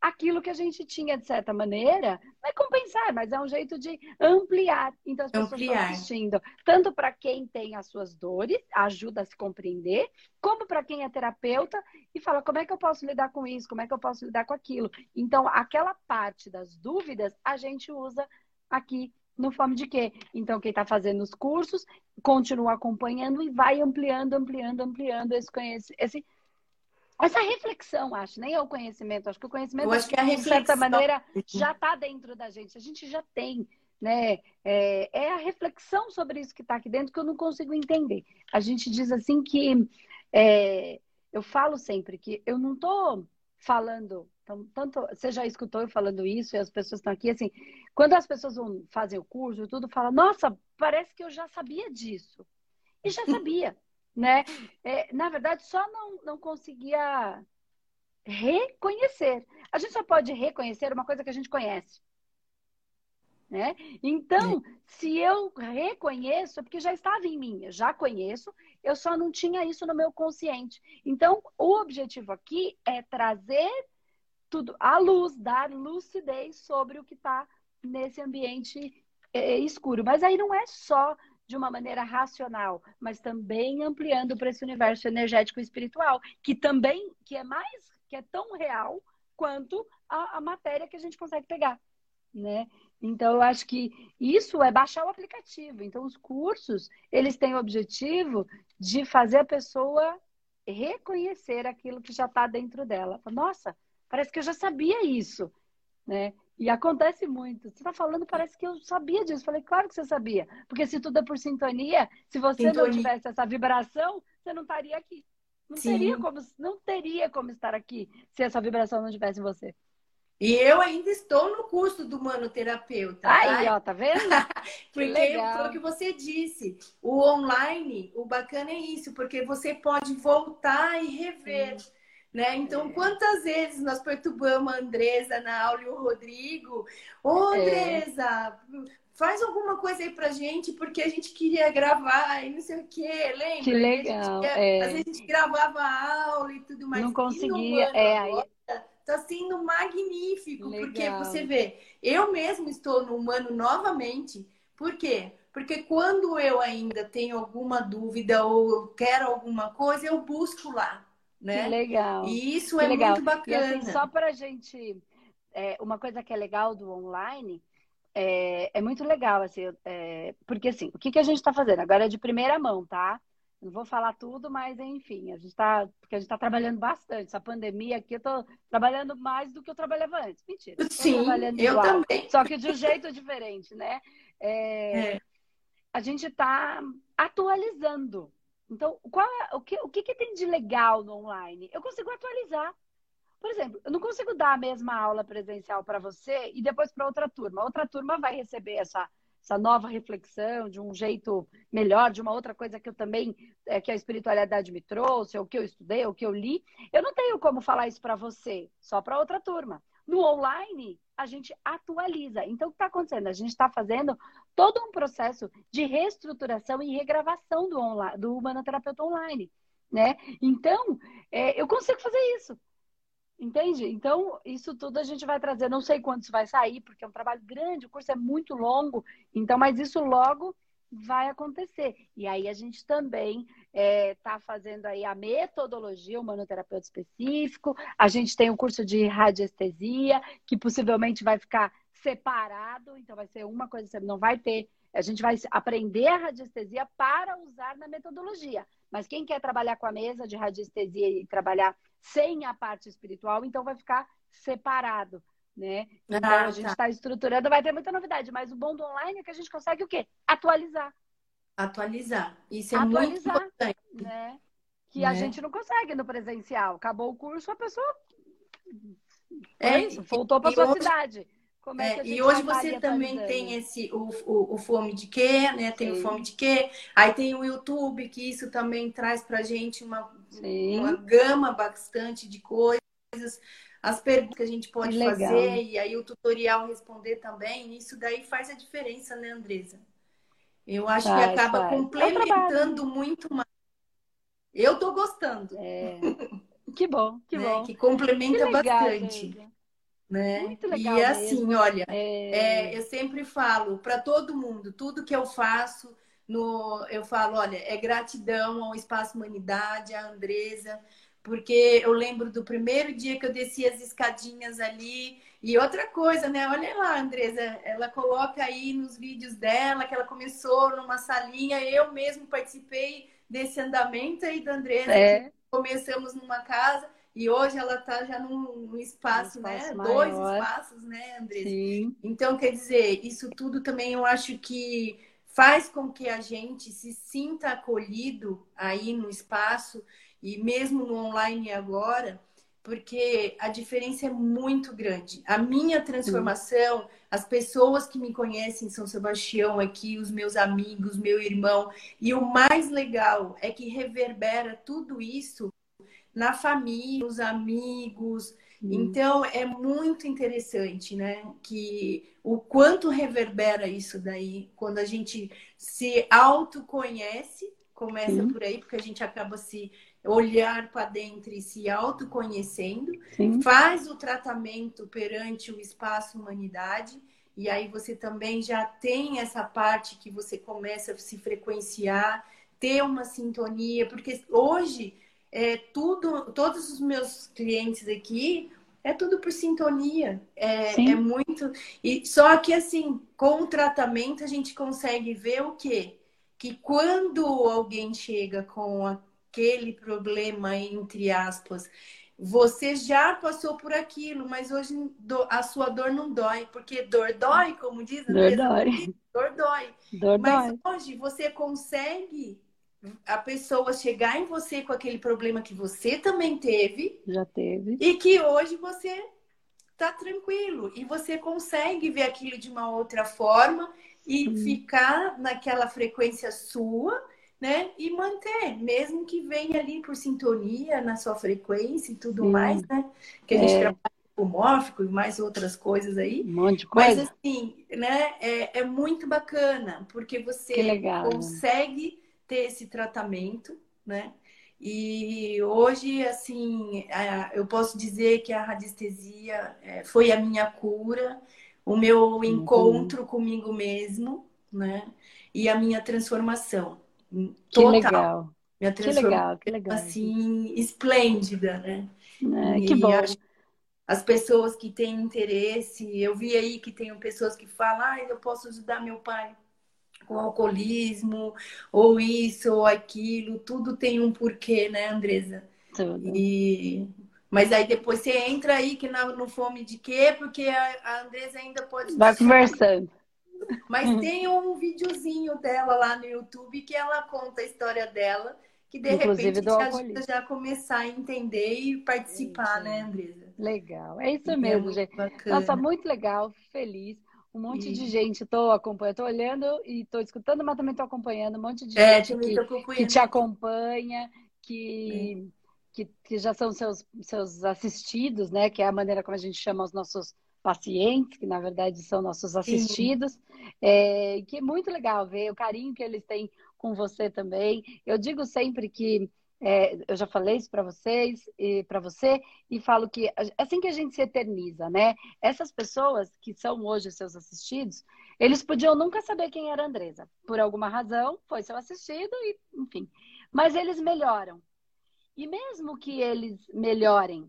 aquilo que a gente tinha, de certa maneira, não é compensar, mas é um jeito de ampliar. Então, as pessoas ampliar. estão assistindo, tanto para quem tem as suas dores, ajuda a se compreender, como para quem é terapeuta e fala como é que eu posso lidar com isso, como é que eu posso lidar com aquilo. Então, aquela parte das dúvidas, a gente usa aqui no Fome de Quê? Então, quem está fazendo os cursos, continua acompanhando e vai ampliando, ampliando, ampliando esse, esse essa reflexão, acho, nem é o conhecimento, acho que o conhecimento, eu acho que a de certa maneira, já está dentro da gente, a gente já tem, né? É, é a reflexão sobre isso que está aqui dentro que eu não consigo entender. A gente diz assim que, é, eu falo sempre que eu não estou falando, então, tanto, você já escutou eu falando isso e as pessoas estão aqui, assim, quando as pessoas vão fazer o curso, tudo, fala, nossa, parece que eu já sabia disso. E já sabia né? É, na verdade, só não, não conseguia reconhecer. A gente só pode reconhecer uma coisa que a gente conhece. Né? Então, é. se eu reconheço, é porque já estava em mim, eu já conheço, eu só não tinha isso no meu consciente. Então, o objetivo aqui é trazer tudo à luz, dar lucidez sobre o que está nesse ambiente é, escuro. Mas aí não é só de uma maneira racional, mas também ampliando para esse universo energético e espiritual, que também que é mais, que é tão real quanto a, a matéria que a gente consegue pegar, né? Então, eu acho que isso é baixar o aplicativo. Então, os cursos, eles têm o objetivo de fazer a pessoa reconhecer aquilo que já está dentro dela. Nossa, parece que eu já sabia isso, né? E acontece muito. Você está falando, parece que eu sabia disso. Falei, claro que você sabia. Porque se tudo é por sintonia, se você sintonia. não tivesse essa vibração, você não estaria aqui. Não teria, como, não teria como estar aqui se essa vibração não estivesse em você. E eu ainda estou no curso do manoterapeuta. Aí, tá? ó, tá vendo? porque foi o que você disse. O online, o bacana é isso, porque você pode voltar e rever. Sim né? Então, é. quantas vezes nós perturbamos a Andresa na aula e o Rodrigo? Ô, é. Andresa, é. faz alguma coisa aí pra gente, porque a gente queria gravar e não sei o quê, lembra? Que legal. é. Às vezes a gente gravava a aula e tudo mais. Não conseguia, é. Tá sendo magnífico, legal. porque você vê, eu mesmo estou no humano novamente, por quê? Porque quando eu ainda tenho alguma dúvida ou quero alguma coisa, eu busco lá né? Que legal. E isso que é legal. muito bacana. E assim, só para a gente, é, uma coisa que é legal do online é, é muito legal, assim, é, porque assim, o que, que a gente está fazendo? Agora é de primeira mão, tá? Não vou falar tudo, mas enfim, a gente está porque a gente está trabalhando bastante. Essa pandemia aqui, eu estou trabalhando mais do que eu trabalhava antes. Mentira. Sim, eu igual, também. Só que de um jeito diferente, né? É, é. A gente está atualizando então, qual é, o, que, o que, que tem de legal no online? Eu consigo atualizar. Por exemplo, eu não consigo dar a mesma aula presencial para você e depois para outra turma. Outra turma vai receber essa, essa nova reflexão de um jeito melhor, de uma outra coisa que eu também, é, que a espiritualidade me trouxe, ou que eu estudei, ou que eu li. Eu não tenho como falar isso para você, só para outra turma. No online, a gente atualiza. Então, o que está acontecendo? A gente está fazendo todo um processo de reestruturação e regravação do, online, do humanoterapeuta online. Né? Então, é, eu consigo fazer isso. Entende? Então, isso tudo a gente vai trazer. Não sei quando isso vai sair, porque é um trabalho grande, o curso é muito longo. Então, mas isso logo vai acontecer. E aí a gente também está é, tá fazendo aí a metodologia, o manoterapeuta específico, a gente tem o um curso de radiestesia, que possivelmente vai ficar separado, então vai ser uma coisa, você não vai ter a gente vai aprender a radiestesia para usar na metodologia. Mas quem quer trabalhar com a mesa de radiestesia e trabalhar sem a parte espiritual, então vai ficar separado, né? Então ah, a gente está tá estruturando, vai ter muita novidade, mas o bom do online é que a gente consegue o quê? Atualizar. Atualizar. Isso é Atualizar, muito importante. Né? Que né? a gente não consegue no presencial. Acabou o curso, a pessoa é, é isso, voltou para sua hoje... cidade. É é, e hoje você também tem esse o, o, o, fome de quê, né? Tem Sim. o fome de quê? Aí tem o YouTube, que isso também traz pra gente uma, uma gama bastante de coisas. As perguntas que a gente pode fazer e aí o tutorial responder também. Isso daí faz a diferença, né, Andresa? Eu acho faz, que acaba faz. É complementando é muito mais. Eu tô gostando. É. Que bom, que né? bom. Que complementa que legal, bastante. Gente. Né? Muito legal. E assim, mesmo. olha, é... É, eu sempre falo para todo mundo, tudo que eu faço, no, eu falo, olha, é gratidão ao Espaço Humanidade, à Andresa, porque eu lembro do primeiro dia que eu desci as escadinhas ali. E outra coisa, né? Olha lá, Andresa, ela coloca aí nos vídeos dela que ela começou numa salinha, eu mesmo participei desse andamento aí da Andresa. É. Começamos numa casa. E hoje ela está já num, num espaço, um espaço, né? Maior. Dois espaços, né, Andressa? Sim. Então, quer dizer, isso tudo também eu acho que faz com que a gente se sinta acolhido aí no espaço e mesmo no online agora, porque a diferença é muito grande. A minha transformação, Sim. as pessoas que me conhecem em São Sebastião aqui, os meus amigos, meu irmão, e o mais legal é que reverbera tudo isso na família, os amigos. Hum. Então é muito interessante, né? Que o quanto reverbera isso daí quando a gente se autoconhece, começa Sim. por aí, porque a gente acaba se olhar para dentro e se autoconhecendo, Sim. faz o tratamento perante o espaço humanidade, e aí você também já tem essa parte que você começa a se frequenciar, ter uma sintonia, porque hoje é tudo, todos os meus clientes aqui é tudo por sintonia. É, é, muito. E só que assim, com o tratamento a gente consegue ver o quê? Que quando alguém chega com aquele problema, entre aspas, você já passou por aquilo, mas hoje a sua dor não dói, porque dor dói, como diz a dor dói. Dor dói. Dor mas dói. hoje você consegue a pessoa chegar em você com aquele problema que você também teve. Já teve. E que hoje você tá tranquilo e você consegue ver aquilo de uma outra forma e ficar naquela frequência sua, né? E manter, mesmo que venha ali por sintonia na sua frequência e tudo mais, né? Que a gente é. trabalha com mórfico e mais outras coisas aí. Um monte de coisa. Mas assim, né? É, é muito bacana, porque você consegue ter esse tratamento, né? E hoje, assim, eu posso dizer que a radiestesia é, foi a minha cura, o meu uhum. encontro comigo mesmo, né? E a minha transformação. Total. Que legal. Minha transformação, que legal, que legal. Assim, esplêndida, né? É, que bom. As pessoas que têm interesse, eu vi aí que tem pessoas que falam, ah, eu posso ajudar meu pai com alcoolismo, ou isso, ou aquilo, tudo tem um porquê, né, Andresa? Tudo. E... Mas aí depois você entra aí que na, no fome de quê? Porque a, a Andresa ainda pode. Vai conversando. Mas tem um videozinho dela lá no YouTube que ela conta a história dela, que de Inclusive repente te ajuda já a começar a entender e participar, né, Andresa? Legal. É isso mesmo, é gente. Bacana. Nossa, muito legal, feliz um monte e... de gente. Estou acompanhando, estou olhando e estou escutando, mas também estou acompanhando um monte de é, gente que, que, te acompanha, que, é. que, que, já são seus, seus assistidos, né? Que é a maneira como a gente chama os nossos pacientes, que na verdade são nossos assistidos. É, que é muito legal ver o carinho que eles têm com você também. Eu digo sempre que é, eu já falei isso para vocês e para você e falo que é assim que a gente se eterniza, né? Essas pessoas que são hoje seus assistidos, eles podiam nunca saber quem era a Andresa, por alguma razão, foi seu assistido e, enfim. Mas eles melhoram. E mesmo que eles melhorem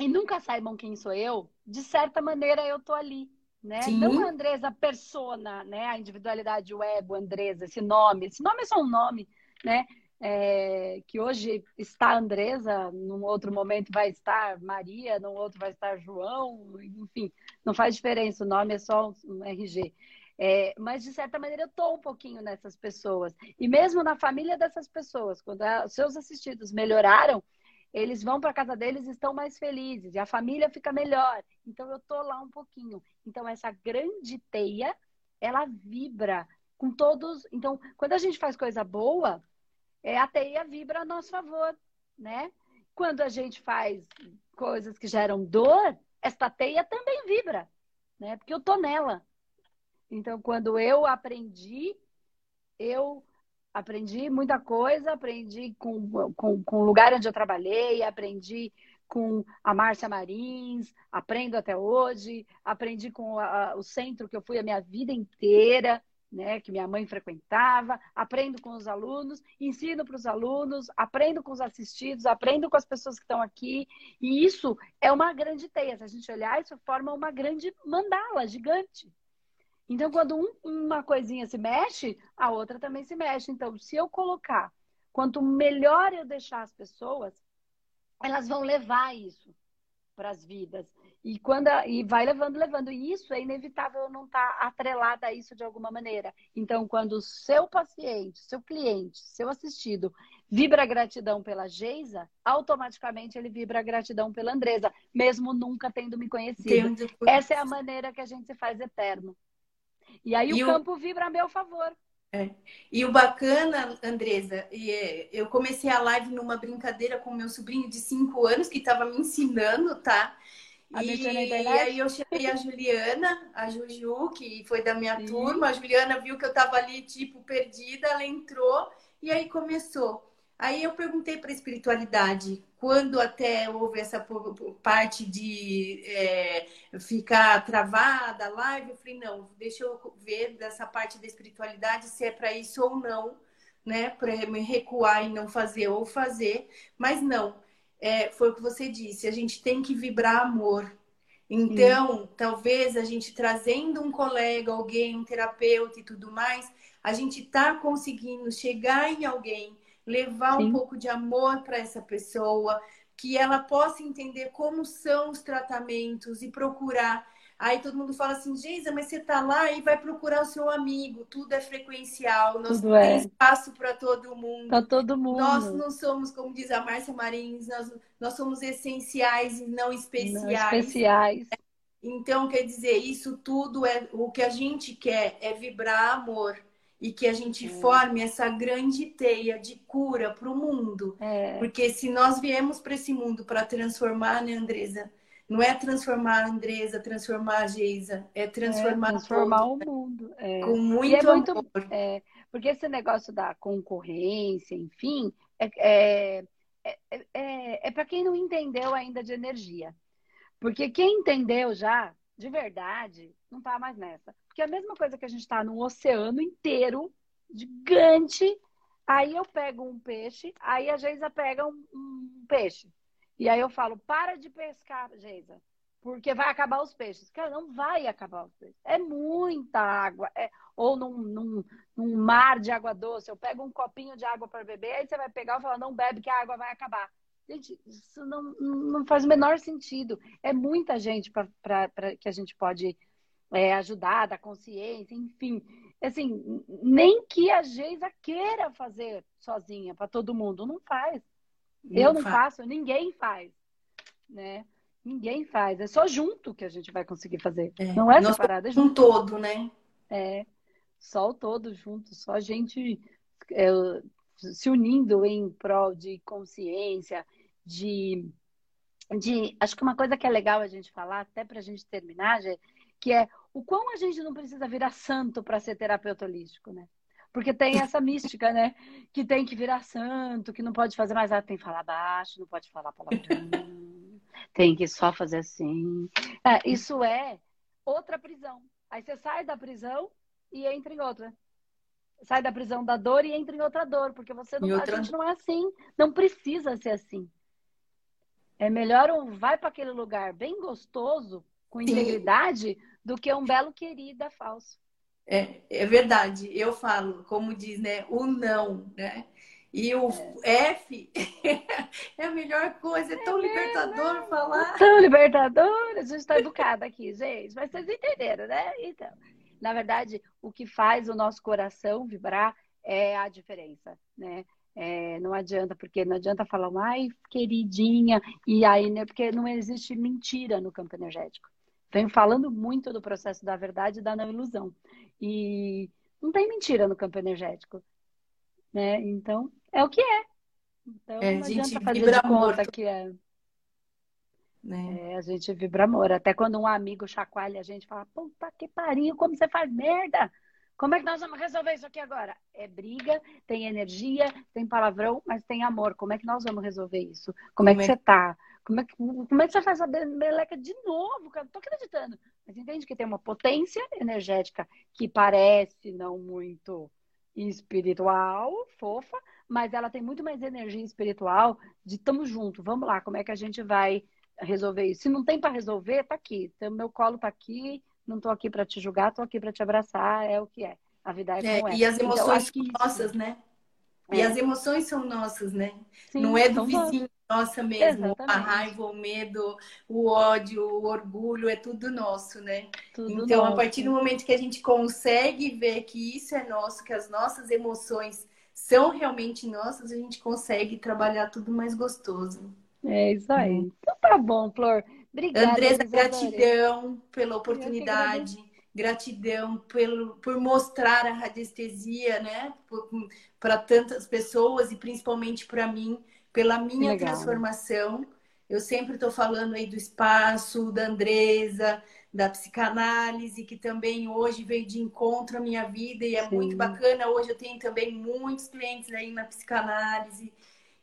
e nunca saibam quem sou eu, de certa maneira eu tô ali, né? Sim. Não a Andresa persona, né? A individualidade, o ego, Andresa, esse nome. Esse nome é só um nome, né? É, que hoje está Andresa, num outro momento vai estar Maria, num outro vai estar João, enfim, não faz diferença, o nome é só um RG. É, mas, de certa maneira, eu estou um pouquinho nessas pessoas. E mesmo na família dessas pessoas, quando os seus assistidos melhoraram, eles vão para casa deles e estão mais felizes, e a família fica melhor. Então, eu estou lá um pouquinho. Então, essa grande teia, ela vibra com todos. Então, quando a gente faz coisa boa, é, a teia vibra a nosso favor, né? Quando a gente faz coisas que geram dor, esta teia também vibra, né? Porque eu tô nela. Então, quando eu aprendi, eu aprendi muita coisa, aprendi com, com, com o lugar onde eu trabalhei, aprendi com a Márcia Marins, aprendo até hoje, aprendi com a, o centro que eu fui a minha vida inteira, né, que minha mãe frequentava, aprendo com os alunos, ensino para os alunos, aprendo com os assistidos, aprendo com as pessoas que estão aqui, e isso é uma grande teia. Se a gente olhar, isso forma uma grande mandala gigante. Então, quando um, uma coisinha se mexe, a outra também se mexe. Então, se eu colocar, quanto melhor eu deixar as pessoas, elas vão levar isso para as vidas. E quando a, e vai levando, levando. E isso é inevitável não estar tá atrelada a isso de alguma maneira. Então, quando o seu paciente, seu cliente, seu assistido vibra gratidão pela Geisa, automaticamente ele vibra gratidão pela Andresa, mesmo nunca tendo me conhecido. Essa é a maneira que a gente se faz eterno. E aí e o campo vibra a meu favor. É. E o bacana, Andresa, é, eu comecei a live numa brincadeira com meu sobrinho de 5 anos, que estava me ensinando, tá? A e, e aí eu chamei a Juliana, a Juju, que foi da minha Sim. turma. A Juliana viu que eu estava ali, tipo, perdida, ela entrou e aí começou. Aí eu perguntei para a espiritualidade, quando até houve essa parte de é, ficar travada live, eu falei, não, deixa eu ver dessa parte da espiritualidade se é para isso ou não, né? Para me recuar e não fazer ou fazer, mas não. É, foi o que você disse, a gente tem que vibrar amor. Então, talvez a gente trazendo um colega, alguém, um terapeuta e tudo mais, a gente está conseguindo chegar em alguém levar Sim. um pouco de amor para essa pessoa, que ela possa entender como são os tratamentos e procurar. Aí todo mundo fala assim, Geisa, mas você tá lá e vai procurar o seu amigo. Tudo é frequencial, nós Tudo é. espaço para todo mundo. Para todo mundo. Nós não somos, como diz a Márcia Marins, nós, nós somos essenciais e não especiais. Não especiais. Então, quer dizer, isso tudo é o que a gente quer é vibrar amor e que a gente é. forme essa grande teia de cura para o mundo. É. Porque se nós viemos para esse mundo para transformar, né, Andresa? Não é transformar a Andresa, transformar a Geisa, é transformar, é, transformar o mundo. É. Com muito, é muito amor. É, porque esse negócio da concorrência, enfim, é, é, é, é para quem não entendeu ainda de energia. Porque quem entendeu já, de verdade, não está mais nessa. Porque é a mesma coisa que a gente está num oceano inteiro, gigante, aí eu pego um peixe, aí a Geisa pega um, um peixe. E aí eu falo, para de pescar, Geisa, porque vai acabar os peixes. Cara, não vai acabar os peixes. É muita água. É... Ou num, num, num, mar de água doce, eu pego um copinho de água para beber, aí você vai pegar e falar, não bebe que a água vai acabar. Gente, isso não, não faz o menor sentido. É muita gente para que a gente pode é, ajudar, da consciência, enfim. Assim, nem que a Geisa queira fazer sozinha para todo mundo, não faz. Não eu não faz. faço, ninguém faz, né? Ninguém faz. É só junto que a gente vai conseguir fazer. É. Não é separado, é junto. Um todo, né? É. Só o todo junto, só a gente é, se unindo em prol de consciência, de, de. Acho que uma coisa que é legal a gente falar, até para a gente terminar, Gê, que é o quão a gente não precisa virar santo para ser terapeuta holístico, né? Porque tem essa mística, né? Que tem que virar santo, que não pode fazer mais nada, tem que falar baixo, não pode falar palavrão, tem que só fazer assim. É, isso é outra prisão. Aí você sai da prisão e entra em outra. Sai da prisão da dor e entra em outra dor, porque você não, outra... a gente não é assim, não precisa ser assim. É melhor um vai para aquele lugar bem gostoso, com integridade, Sim. do que um belo querida falso. É, é verdade. Eu falo, como diz, né? O não, né? E o é. F é a melhor coisa, é tão é libertador falar. Tão libertador, a gente está educada aqui, gente. Mas vocês entenderam, né? Então, na verdade, o que faz o nosso coração vibrar é a diferença, né? É, não adianta, porque não adianta falar, ai, queridinha, e aí, né? Porque não existe mentira no campo energético. Venho falando muito do processo da verdade e da não ilusão. E não tem mentira no campo energético. Né? Então, é o que é. Então, é, não adianta fazer de conta que é. Né? É, a gente vibra amor. Até quando um amigo chacoalha a gente fala, puta que pariu, como você faz merda? Como é que nós vamos resolver isso aqui agora? É briga, tem energia, tem palavrão, mas tem amor. Como é que nós vamos resolver isso? Como, como é que é... você tá? Como é, que, como é que você faz essa meleca de novo, cara? Não tô acreditando. Mas entende que tem uma potência energética que parece não muito espiritual, fofa, mas ela tem muito mais energia espiritual de tamo junto, vamos lá, como é que a gente vai resolver isso? Se não tem para resolver, tá aqui. Então, meu colo tá aqui, não tô aqui para te julgar, tô aqui para te abraçar, é o que é. A vida é, é como é. E as então, emoções então, nossas, né? É. E as emoções são nossas, né? Sim, não é do vizinho, nossa mesmo. Exatamente. A raiva, o medo, o ódio, o orgulho, é tudo nosso, né? Tudo então, nosso. a partir do momento que a gente consegue ver que isso é nosso, que as nossas emoções são realmente nossas, a gente consegue trabalhar tudo mais gostoso. É isso aí. Uhum. Então tá bom, Flor. Obrigada. Andresa, gratidão pela oportunidade. Gratidão pelo, por mostrar a radiestesia, né? Para tantas pessoas e principalmente para mim, pela minha Legal. transformação. Eu sempre estou falando aí do espaço, da Andresa, da psicanálise, que também hoje veio de encontro à minha vida e é Sim. muito bacana. Hoje eu tenho também muitos clientes aí na psicanálise.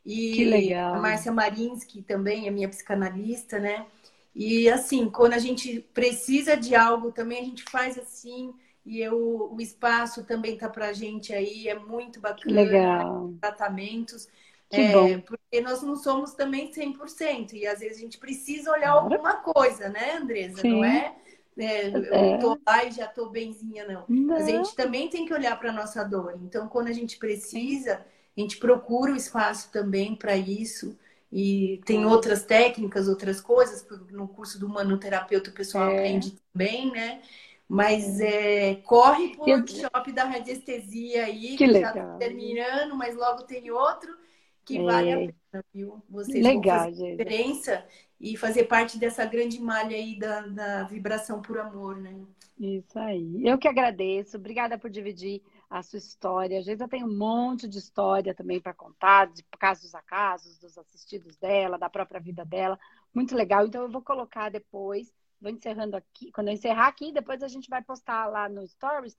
E que legal. a Márcia Marinsky também é minha psicanalista, né? E assim, quando a gente precisa de algo também, a gente faz assim. E eu, o espaço também tá pra gente aí, é muito bacana. Legal. Tratamentos. Que é, bom. Porque nós não somos também 100%. E às vezes a gente precisa olhar claro. alguma coisa, né, Andresa? Sim. Não é, é, é. eu tô lá e já tô benzinha, não. não. Mas a gente também tem que olhar para nossa dor. Então, quando a gente precisa, a gente procura o espaço também para isso. E tem outras técnicas, outras coisas. No curso do manoterapeuta o pessoal é. aprende também, né? Mas é, corre pro workshop da radiestesia aí, que, que já tá terminando, mas logo tem outro que é. vale a pena, viu? Vocês legal, vão fazer diferença e fazer parte dessa grande malha aí da, da vibração por amor, né? Isso aí. Eu que agradeço. Obrigada por dividir a sua história. A gente tem um monte de história também para contar, de casos a casos, dos assistidos dela, da própria vida dela. Muito legal. Então eu vou colocar depois, vou encerrando aqui. Quando eu encerrar aqui, depois a gente vai postar lá no Stories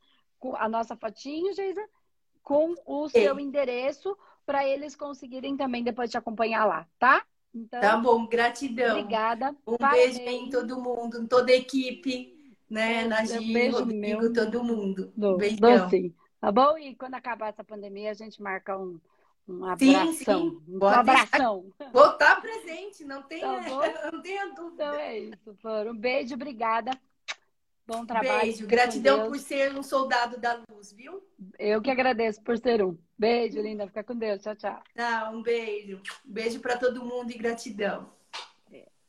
a nossa fotinho, Geisa, com o seu Sim. endereço para eles conseguirem também depois te acompanhar lá, tá? Então, tá bom, gratidão. Obrigada. Um Parabéns. beijo em todo mundo, em toda a equipe, né? Na Gi, Rodrigo, meu. todo mundo. Do, Beijão. Do, sim. Tá bom? E quando acabar essa pandemia, a gente marca um, um abração. Sim, sim. Um abração. Vou estar presente, não tenha, tá não tenha dúvida. Então é isso, Flor. Um beijo, obrigada. Bom trabalho. Beijo. Gratidão por ser um soldado da luz, viu? Eu que agradeço por ser um. Beijo, linda. Fica com Deus. Tchau, tchau. Tá, um beijo. Beijo para todo mundo e gratidão.